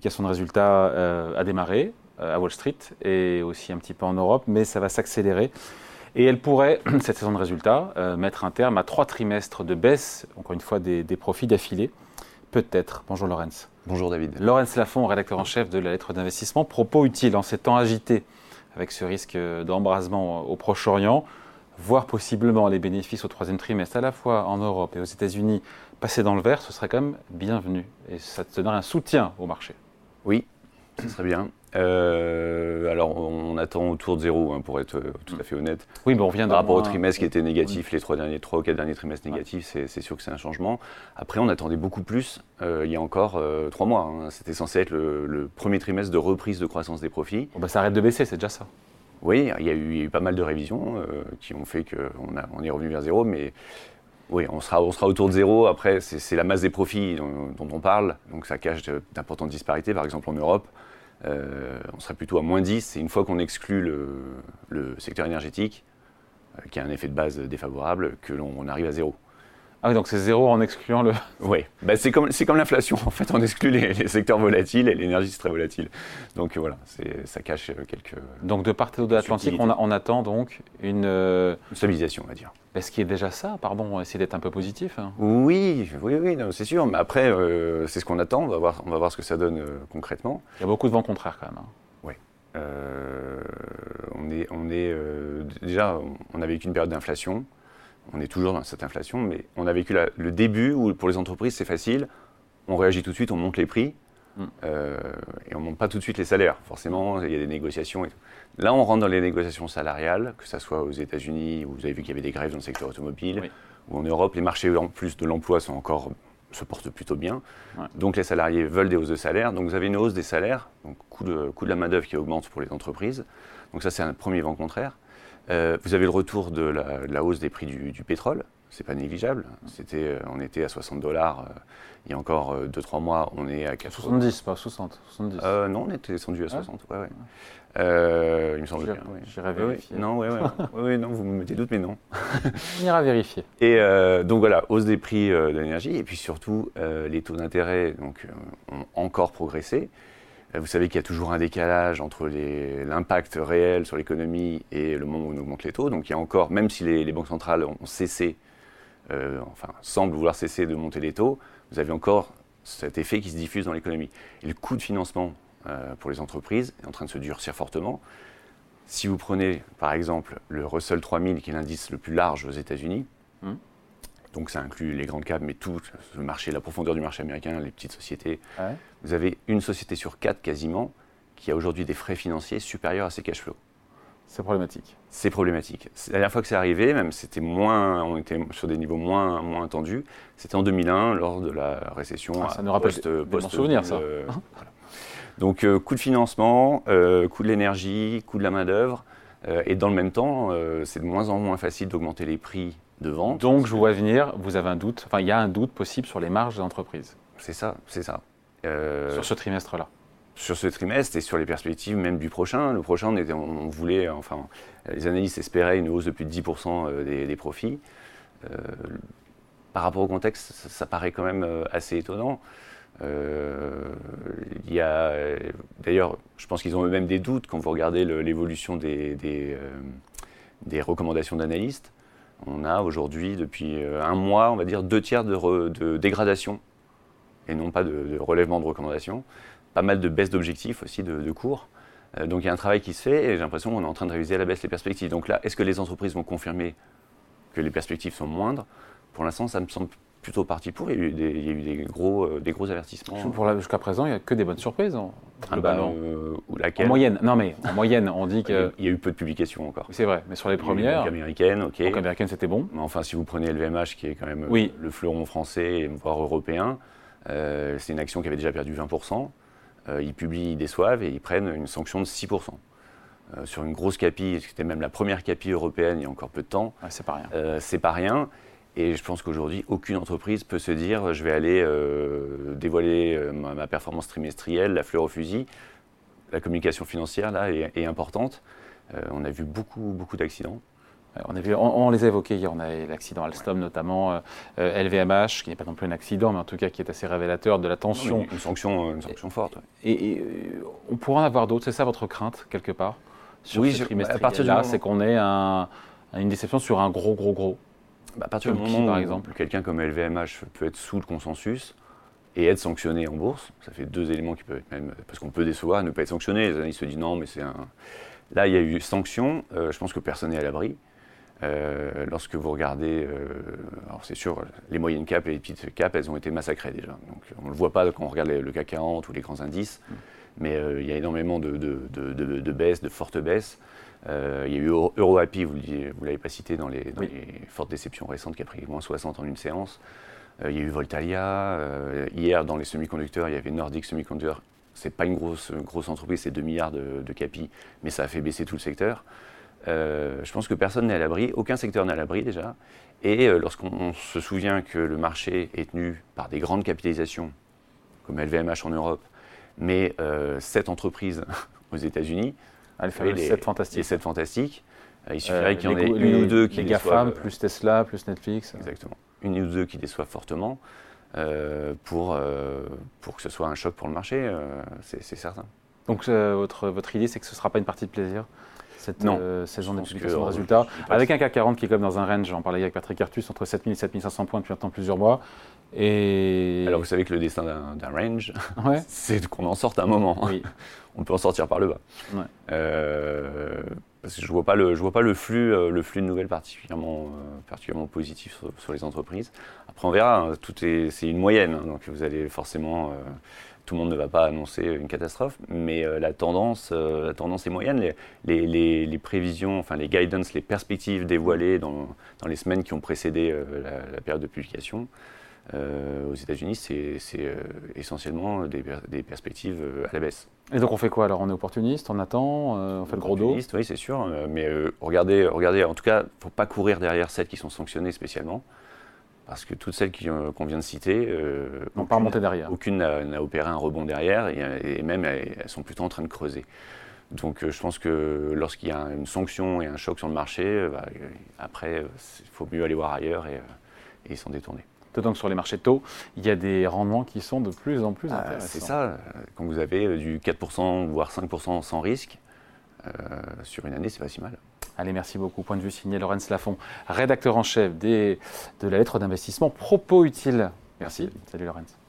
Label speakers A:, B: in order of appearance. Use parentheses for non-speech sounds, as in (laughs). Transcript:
A: publication de résultats a démarré à Wall Street et aussi un petit peu en Europe, mais ça va s'accélérer. Et elle pourrait, (clears throat) cette saison de résultats, mettre un terme à trois trimestres de baisse, encore une fois, des, des profits d'affilée. Peut-être. Bonjour Laurence.
B: Bonjour David.
A: Laurence Lafont, rédacteur en chef de la lettre d'investissement. Propos utiles en ces temps agités avec ce risque d'embrasement au Proche-Orient, voir possiblement les bénéfices au troisième trimestre, à la fois en Europe et aux États-Unis, passer dans le vert, ce serait quand même bienvenu. Et ça te donnerait un soutien au marché.
B: Oui, ce serait bien. Euh, alors, on attend autour de zéro, hein, pour être euh, tout à fait honnête.
A: Oui, mais on vient
B: Par rapport au trimestre qui était négatif, les trois, derniers, trois ou quatre derniers trimestres négatifs, c'est sûr que c'est un changement. Après, on attendait beaucoup plus euh, il y a encore trois mois. Hein. C'était censé être le, premier trimestre de reprise de croissance des profits.
A: Bon, bah, ça arrête de baisser, c'est déjà ça.
B: Oui, il y, a eu, pas mal de révisions qui ont fait qu'on on est revenu vers zéro, mais oui, on sera, autour de zéro. Après, c'est la masse des profits dont, dont, on parle, donc ça cache d'importantes disparités, par exemple en Europe. Euh, on serait plutôt à moins 10. Et une fois qu'on exclut le, secteur énergétique, euh, qui a un effet de base défavorable, que l'on arrive à zéro.
A: Ah oui, donc c'est zéro en excluant le. (laughs)
B: Oui, bah, c'est comme, comme l'inflation. En fait, on exclut les, secteurs volatiles et l'énergie, c'est très volatile. Donc voilà, ça cache quelques.
A: Donc de part et d'autre de l'Atlantique, on, attend donc une...
B: une. stabilisation, on va dire.
A: Est-ce qu'il est déjà ça? Pardon, essayer d'être un peu positif. Hein.
B: Oui, oui, oui, c'est sûr. Mais après, euh, c'est ce qu'on attend. On va, voir, on va voir ce que ça donne euh, concrètement.
A: Il y a beaucoup de vents contraires quand même. Hein.
B: Oui. Euh, on est, on est déjà, on a vécu une période d'inflation on est toujours dans cette inflation, mais on a vécu le début où pour les entreprises c'est facile, on réagit tout de suite, on monte les prix, mm. euh, et on ne monte pas tout de suite les salaires. Forcément, il y a des négociations. Et Là, on rentre dans les négociations salariales, que ce soit aux États-Unis, où vous avez vu qu'il y avait des grèves dans le secteur automobile, ou en Europe, les marchés en plus de l'emploi sont encore se portent plutôt bien. Donc les salariés veulent des hausses de salaire. Donc vous avez une hausse des salaires, donc coût de, coût de la main-d'œuvre qui augmente pour les entreprises. Donc ça, c'est un premier vent contraire. Euh, vous avez le retour de la, hausse des prix du, du pétrole, c'est pas négligeable. C'était, euh, on était à 60 dollars euh, il y a encore 2-3 mois, on est à
A: 80. 70, pas 60, 70.
B: non, on était descendu à 60, ouais, ouais. il me semble bien.
A: J'irai vérifier.
B: Non, (laughs) ouais, ouais. non, vous me mettez doute, mais non.
A: on ira vérifier. (laughs)
B: Et donc voilà, hausse des prix de l'énergie, et puis surtout, les taux d'intérêt donc, ont encore progressé. Vous savez qu'il y a toujours un décalage entre l'impact réel sur l'économie et le moment où on augmente les taux. Donc il y a encore, même si les, banques centrales ont cessé, euh, enfin semblent vouloir cesser de monter les taux, vous avez encore cet effet qui se diffuse dans l'économie. Et le coût de financement euh, pour les entreprises est en train de se durcir fortement. Si vous prenez par exemple le Russell 3000, qui est l'indice le plus large aux États-Unis, hum donc ça inclut les grandes caps, mais tout le marché, la profondeur du marché américain, les petites sociétés. Vous avez une société sur quatre quasiment qui a aujourd'hui des frais financiers supérieurs à ses cash flows.
A: C'est problématique.
B: C'est problématique. La dernière fois que c'est arrivé, même c'était moins, on était sur des niveaux moins, moins tendus, c'était en 2001 lors de la récession.
A: Ah, ça nous rappelle post, des, post souvenirs, ça. (laughs)
B: Donc euh, coût de financement, euh, coût de l'énergie, coût de la main d'œuvre, et dans le même temps, c'est de moins en moins facile d'augmenter les prix
A: donc, je vois venir, vous avez un doute, enfin, il y a un doute possible sur les marges de l'entreprise.
B: C'est ça, c'est ça.
A: Euh, sur ce trimestre-là
B: Sur ce trimestre et sur les perspectives même du prochain. Le prochain, on, était, on, voulait, enfin, les analystes espéraient une hausse de plus de 10% euh, des, profits. Euh, par rapport au contexte, ça, paraît quand même assez étonnant. Il y a, d'ailleurs, je pense qu'ils ont eux-mêmes des doutes quand vous regardez l'évolution des, des, des recommandations d'analystes on a aujourd'hui, depuis euh, un mois, on va dire deux tiers de, dégradation et non pas de, relèvement de recommandations. Pas mal de baisse d'objectifs aussi de, cours. Euh, donc il y a un travail qui se fait et j'ai l'impression qu'on est en train de réviser à la baisse les perspectives. Donc là, est-ce que les entreprises vont confirmer que les perspectives sont moindres? Pour l'instant, ça me semble plutôt parti pour. Il y a eu des, il y a eu des gros, euh, des gros avertissements.
A: Jusqu'à présent, il n'y a que des bonnes surprises. En,
B: ah bah, euh, laquelle
A: en moyenne, non mais en moyenne, on dit (laughs) que.
B: Il y a eu peu de publications encore.
A: C'est vrai, mais sur les premières.
B: Donc américaine, ok.
A: Donc américaine, c'était bon.
B: Mais enfin, si vous prenez LVMH, qui est quand même oui. le fleuron français, voire européen, euh, c'est une action qui avait déjà perdu 20%. ils publient, ils déçoivent et ils prennent une sanction de 6%. sur une grosse capi, c'était même la première capi européenne il y a encore peu de temps.
A: c'est pas rien.
B: c'est pas rien. Et je pense qu'aujourd'hui, aucune entreprise peut se dire je vais aller euh, dévoiler euh, ma, performance trimestrielle, la fleur au fusil. La communication financière, là, est, importante. Euh, on a vu beaucoup, beaucoup d'accidents.
A: On, a vu, on, les a évoqués hier, on a l'accident Alstom notamment, LVMH, qui n'est pas non plus un accident, mais en tout cas qui est assez révélateur de la tension.
B: une, sanction, une sanction forte.
A: Et, on pourra en avoir d'autres, c'est ça votre crainte, quelque part
B: sur oui, ce
A: trimestre là c'est qu'on ait un, une déception sur un gros, gros, gros.
B: Bah, à partir du moment par exemple. quelqu'un comme LVMH peut être sous le consensus et être sanctionné en bourse, ça fait deux éléments qui peuvent être même, parce qu'on peut décevoir, ne pas être sanctionné, les analystes se disent non, mais c'est un... Là, il y a eu sanction, je pense que personne n'est à l'abri. Euh, lorsque vous regardez, euh, alors c'est sûr, les moyennes caps et les petites caps, elles ont été massacrées déjà. Donc on ne le voit pas quand on regarde le CAC 40 ou les grands indices, mais euh, il y a énormément de, de, baisses, de fortes baisses. Il y a eu EuroAPI, vous ne l'avez pas cité dans, les, fortes déceptions récentes, qui a pris moins 60 en une séance. il y a eu Voltalia. hier, dans les semi-conducteurs, il y avait Nordic Semiconductor. C'est pas une grosse, grosse entreprise, c'est 2 milliards de, capi, mais ça a fait baisser tout le secteur. Euh, je pense que personne n'est à l'abri, aucun secteur n'est à l'abri déjà. Et euh, lorsqu'on se souvient que le marché est tenu par des grandes capitalisations, comme LVMH en Europe, mais euh, sept entreprises (laughs) aux États-Unis,
A: ah, les 7 fantastiques. Les
B: 7 fantastiques. Il suffirait qu'il y en ait une ou deux qui
A: les GAFAM, plus Tesla, plus Netflix.
B: Exactement. Une ou deux qui déçoivent fortement pour, pour que ce soit un choc pour le marché, c'est certain.
A: Donc votre, votre idée, c'est que ce ne sera pas une partie de plaisir? Cette euh, saison de publication de résultats. Avec un CAC 40 qui est comme dans un range, j'en parlais avec Patrick Artus, entre 7000 et 7500 points depuis maintenant plusieurs mois. Et...
B: Alors vous savez que le destin d'un range, (laughs) c'est qu'on en sorte un moment. Oui. (laughs) On peut en sortir par le bas. Euh, parce que je vois, pas le, je vois pas le flux, euh, le flux de nouvelles particulièrement, particulièrement positif sur, les entreprises. Après on verra, hein, tout est, c'est une moyenne, hein, donc vous allez forcément tout le monde ne va pas annoncer une catastrophe, mais euh, la, tendance, euh, la tendance est moyenne. Les, prévisions, enfin les guidance, les perspectives dévoilées dans, les semaines qui ont précédé euh, la, période de publication aux États-Unis, c'est essentiellement des, perspectives à la baisse.
A: Et donc on fait quoi alors? On est opportuniste, on attend, on fait le gros dos?
B: Oui, c'est sûr, mais regardez, regardez, en tout cas, il ne faut pas courir derrière celles qui sont sanctionnées spécialement. Parce que toutes celles euh, qu'on vient de citer,
A: euh, n'ont pas remonté derrière.
B: Aucune n'a opéré un rebond derrière et, même elles, sont plutôt en train de creuser. Donc euh, je pense que lorsqu'il y a une sanction et un choc sur le marché, bah, après, il faut mieux aller voir ailleurs et, s'en détourner.
A: D'autant que sur les marchés de taux, il y a des rendements qui sont de plus en plus ah, intéressants.
B: C'est ça, quand vous avez du 4%, voire 5% sans risque, sur une année, c'est pas si mal.
A: Allez, merci beaucoup. Point de vue signé Laurence Lafont, rédacteur en chef de la lettre d'investissement Propos Utile. Merci. Salut Laurence.